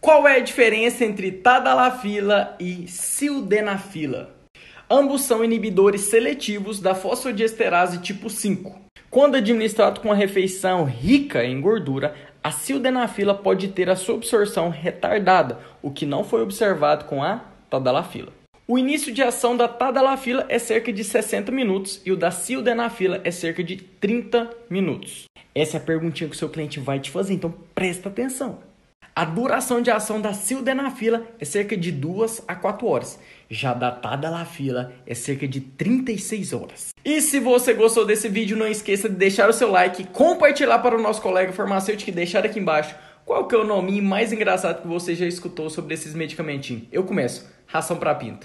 Qual é a diferença entre tadalafila e sildenafila? Ambos são inibidores seletivos da fosfodiesterase tipo 5. Quando administrado com uma refeição rica em gordura, a sildenafila pode ter a sua absorção retardada, o que não foi observado com a tadalafila. O início de ação da tadalafila é cerca de 60 minutos e o da sildenafila é cerca de 30 minutos. Essa é a perguntinha que o seu cliente vai te fazer, então presta atenção. A duração de ação da sildenafila é cerca de 2 a 4 horas. Já da tadalafila é cerca de 36 horas. E se você gostou desse vídeo, não esqueça de deixar o seu like, compartilhar para o nosso colega farmacêutico e deixar aqui embaixo qual que é o nome mais engraçado que você já escutou sobre esses medicamentinhos. Eu começo. Ração para pinto.